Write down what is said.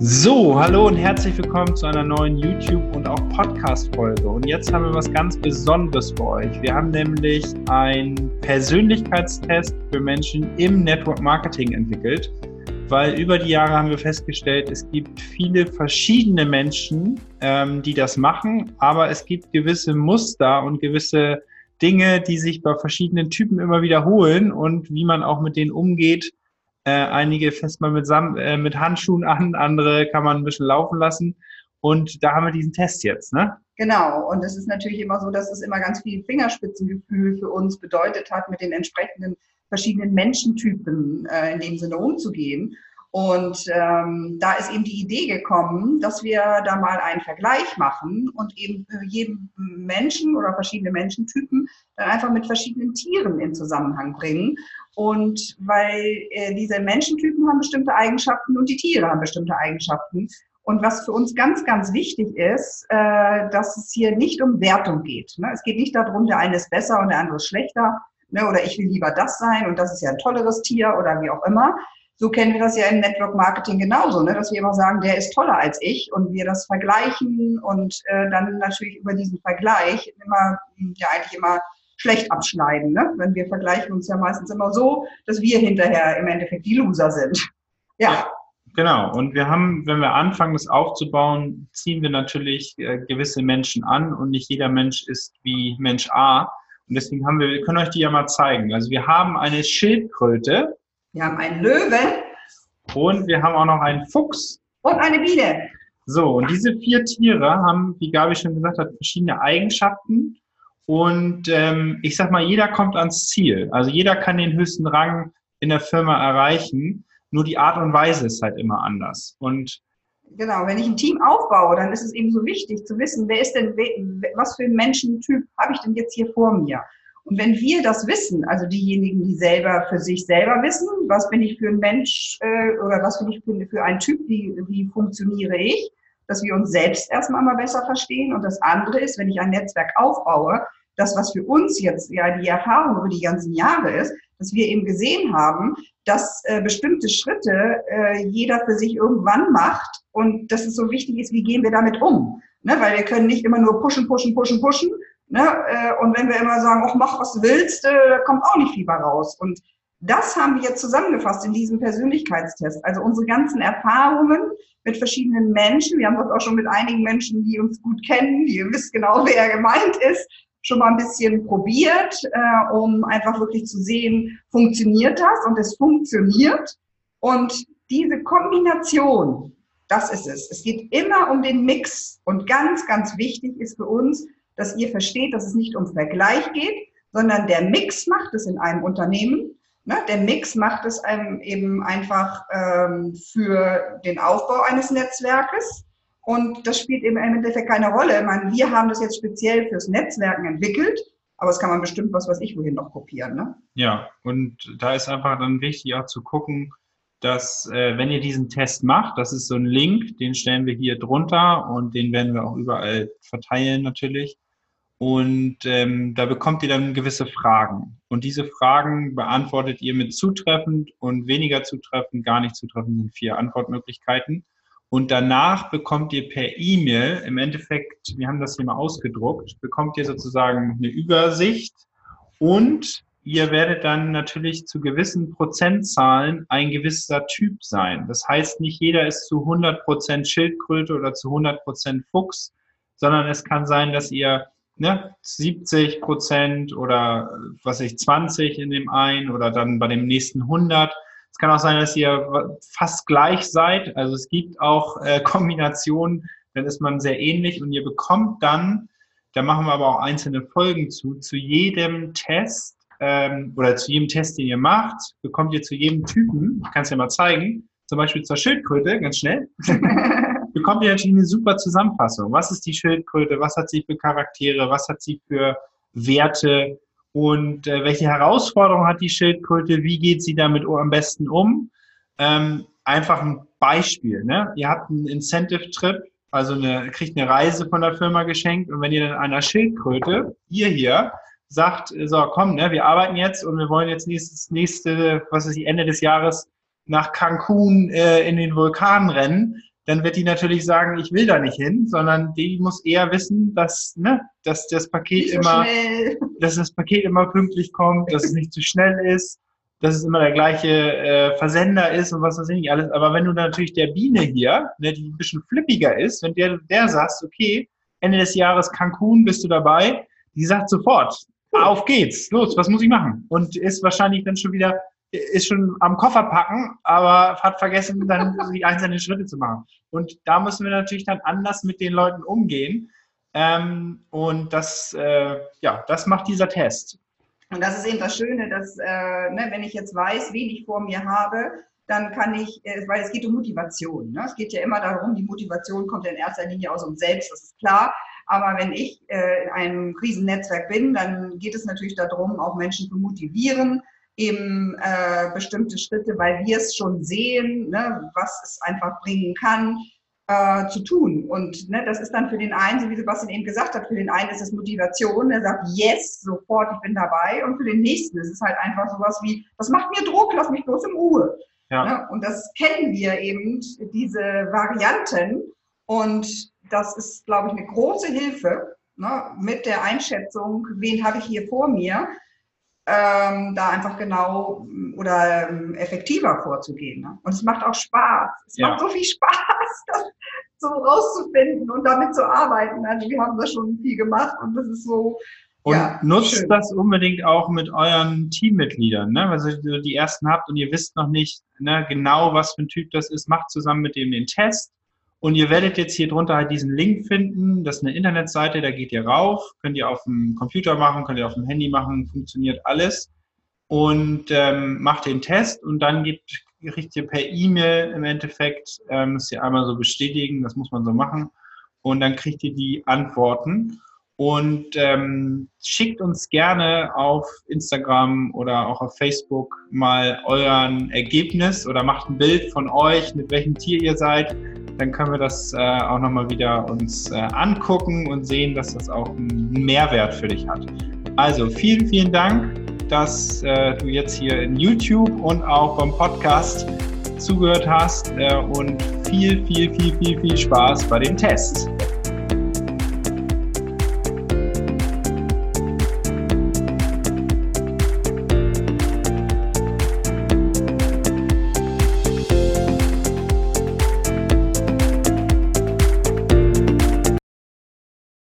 So, hallo und herzlich willkommen zu einer neuen YouTube- und auch Podcast-Folge. Und jetzt haben wir was ganz Besonderes für euch. Wir haben nämlich einen Persönlichkeitstest für Menschen im Network Marketing entwickelt, weil über die Jahre haben wir festgestellt, es gibt viele verschiedene Menschen, ähm, die das machen, aber es gibt gewisse Muster und gewisse Dinge, die sich bei verschiedenen Typen immer wiederholen und wie man auch mit denen umgeht, äh, einige fest mal mit, äh, mit Handschuhen an, andere kann man ein bisschen laufen lassen. Und da haben wir diesen Test jetzt, ne? Genau. Und es ist natürlich immer so, dass es immer ganz viel Fingerspitzengefühl für uns bedeutet hat, mit den entsprechenden verschiedenen Menschentypen äh, in dem Sinne umzugehen. Und ähm, da ist eben die Idee gekommen, dass wir da mal einen Vergleich machen und eben für jeden Menschen oder verschiedene Menschentypen dann einfach mit verschiedenen Tieren in Zusammenhang bringen. Und weil äh, diese Menschentypen haben bestimmte Eigenschaften und die Tiere haben bestimmte Eigenschaften. Und was für uns ganz, ganz wichtig ist, äh, dass es hier nicht um Wertung geht. Ne? Es geht nicht darum, der eine ist besser und der andere ist schlechter. Ne? Oder ich will lieber das sein und das ist ja ein tolleres Tier oder wie auch immer, so kennen wir das ja im Network Marketing genauso, ne? dass wir immer sagen, der ist toller als ich und wir das vergleichen und äh, dann natürlich über diesen Vergleich immer, ja eigentlich immer schlecht abschneiden. Ne? Wenn wir vergleichen uns ja meistens immer so, dass wir hinterher im Endeffekt die Loser sind. Ja. Genau. Und wir haben, wenn wir anfangen, das aufzubauen, ziehen wir natürlich äh, gewisse Menschen an und nicht jeder Mensch ist wie Mensch A. Und deswegen haben wir, wir können euch die ja mal zeigen. Also wir haben eine Schildkröte, wir haben einen Löwen. Und wir haben auch noch einen Fuchs. Und eine Biene. So, und diese vier Tiere haben, wie Gabi schon gesagt hat, verschiedene Eigenschaften. Und ähm, ich sag mal, jeder kommt ans Ziel. Also jeder kann den höchsten Rang in der Firma erreichen. Nur die Art und Weise ist halt immer anders. Und genau, wenn ich ein Team aufbaue, dann ist es eben so wichtig zu wissen, wer ist denn, was für ein Menschentyp habe ich denn jetzt hier vor mir? Und wenn wir das wissen, also diejenigen, die selber für sich selber wissen, was bin ich für ein Mensch äh, oder was bin ich für, für ein Typ, wie, wie funktioniere ich, dass wir uns selbst erstmal mal besser verstehen. Und das andere ist, wenn ich ein Netzwerk aufbaue, das, was für uns jetzt ja die Erfahrung über die ganzen Jahre ist, dass wir eben gesehen haben, dass äh, bestimmte Schritte äh, jeder für sich irgendwann macht und dass es so wichtig ist, wie gehen wir damit um. Ne? Weil wir können nicht immer nur pushen, pushen, pushen, pushen, Ne? Äh, und wenn wir immer sagen, ach, mach was du willst, äh, da kommt auch nicht viel raus. Und das haben wir jetzt zusammengefasst in diesem Persönlichkeitstest. Also unsere ganzen Erfahrungen mit verschiedenen Menschen. Wir haben dort auch schon mit einigen Menschen, die uns gut kennen, die wissen genau, wer gemeint ist, schon mal ein bisschen probiert, äh, um einfach wirklich zu sehen, funktioniert das? Und es funktioniert. Und diese Kombination, das ist es. Es geht immer um den Mix. Und ganz, ganz wichtig ist für uns, dass ihr versteht, dass es nicht um Vergleich geht, sondern der Mix macht es in einem Unternehmen. Ne? Der Mix macht es einem eben einfach ähm, für den Aufbau eines Netzwerkes. Und das spielt eben im Endeffekt keine Rolle. Ich meine, wir haben das jetzt speziell fürs Netzwerken entwickelt, aber es kann man bestimmt was weiß ich wohin noch kopieren. Ne? Ja, und da ist einfach dann wichtig auch zu gucken, dass äh, wenn ihr diesen Test macht, das ist so ein Link, den stellen wir hier drunter und den werden wir auch überall verteilen natürlich. Und ähm, da bekommt ihr dann gewisse Fragen. Und diese Fragen beantwortet ihr mit zutreffend und weniger zutreffend, gar nicht zutreffend sind vier Antwortmöglichkeiten. Und danach bekommt ihr per E-Mail, im Endeffekt, wir haben das hier mal ausgedruckt, bekommt ihr sozusagen eine Übersicht und ihr werdet dann natürlich zu gewissen Prozentzahlen ein gewisser Typ sein. Das heißt, nicht jeder ist zu 100% Schildkröte oder zu 100% Fuchs, sondern es kann sein, dass ihr ne, 70 Prozent oder was ich 20 in dem einen oder dann bei dem nächsten 100. Es kann auch sein, dass ihr fast gleich seid. Also es gibt auch äh, Kombinationen, dann ist man sehr ähnlich und ihr bekommt dann, da machen wir aber auch einzelne Folgen zu, zu jedem Test ähm, oder zu jedem Test, den ihr macht, bekommt ihr zu jedem Typen, ich kann es ja mal zeigen, zum Beispiel zur Schildkröte, ganz schnell. bekommt ihr natürlich eine super Zusammenfassung. Was ist die Schildkröte? Was hat sie für Charaktere? Was hat sie für Werte? Und äh, welche Herausforderungen hat die Schildkröte? Wie geht sie damit am besten um? Ähm, einfach ein Beispiel. Ne? Ihr habt einen Incentive-Trip, also eine, kriegt eine Reise von der Firma geschenkt. Und wenn ihr dann einer Schildkröte, ihr hier, sagt, so komm, ne, wir arbeiten jetzt und wir wollen jetzt nächstes, nächste, was ist die Ende des Jahres nach Cancun äh, in den Vulkan rennen, dann wird die natürlich sagen, ich will da nicht hin, sondern die muss eher wissen, dass, ne, dass das Paket so immer, schnell. dass das Paket immer pünktlich kommt, dass es nicht zu schnell ist, dass es immer der gleiche äh, Versender ist und was weiß ich nicht alles. Aber wenn du natürlich der Biene hier, ne, die ein bisschen flippiger ist, wenn der, der sagst, okay, Ende des Jahres Cancun, bist du dabei? Die sagt sofort, auf geht's, los, was muss ich machen? Und ist wahrscheinlich dann schon wieder, ist schon am Koffer packen, aber hat vergessen, dann die einzelnen Schritte zu machen. Und da müssen wir natürlich dann anders mit den Leuten umgehen. Ähm, und das, äh, ja, das macht dieser Test. Und das ist eben das Schöne, dass, äh, ne, wenn ich jetzt weiß, wen ich vor mir habe, dann kann ich, äh, weil es geht um Motivation. Ne? Es geht ja immer darum, die Motivation kommt in erster Linie aus uns selbst, das ist klar. Aber wenn ich äh, in einem Krisennetzwerk bin, dann geht es natürlich darum, auch Menschen zu motivieren, eben äh, bestimmte Schritte, weil wir es schon sehen, ne, was es einfach bringen kann, äh, zu tun. Und ne, das ist dann für den einen, so wie Sebastian eben gesagt hat, für den einen ist es Motivation, der sagt, yes, sofort, ich bin dabei. Und für den nächsten ist es halt einfach sowas wie, das macht mir Druck, lass mich bloß in Ruhe. Ja. Ne? Und das kennen wir eben, diese Varianten. Und das ist, glaube ich, eine große Hilfe ne, mit der Einschätzung, wen habe ich hier vor mir, ähm, da einfach genau oder ähm, effektiver vorzugehen. Ne? Und es macht auch Spaß. Es ja. macht so viel Spaß, das so rauszufinden und damit zu arbeiten. Also wir haben das schon viel gemacht und das ist so. Und ja, nutzt schön. das unbedingt auch mit euren Teammitgliedern, ne? Also die ersten habt und ihr wisst noch nicht ne, genau, was für ein Typ das ist, macht zusammen mit dem den Test und ihr werdet jetzt hier drunter halt diesen Link finden. Das ist eine Internetseite, da geht ihr rauf. Könnt ihr auf dem Computer machen, könnt ihr auf dem Handy machen, funktioniert alles. Und ähm, macht den Test und dann gibt, kriegt ihr per E-Mail im Endeffekt, ähm, müsst ihr einmal so bestätigen, das muss man so machen. Und dann kriegt ihr die Antworten. Und ähm, schickt uns gerne auf Instagram oder auch auf Facebook mal euren Ergebnis oder macht ein Bild von euch, mit welchem Tier ihr seid dann können wir das äh, auch nochmal wieder uns äh, angucken und sehen, dass das auch einen Mehrwert für dich hat. Also vielen, vielen Dank, dass äh, du jetzt hier in YouTube und auch beim Podcast zugehört hast äh, und viel, viel, viel, viel, viel Spaß bei dem Test.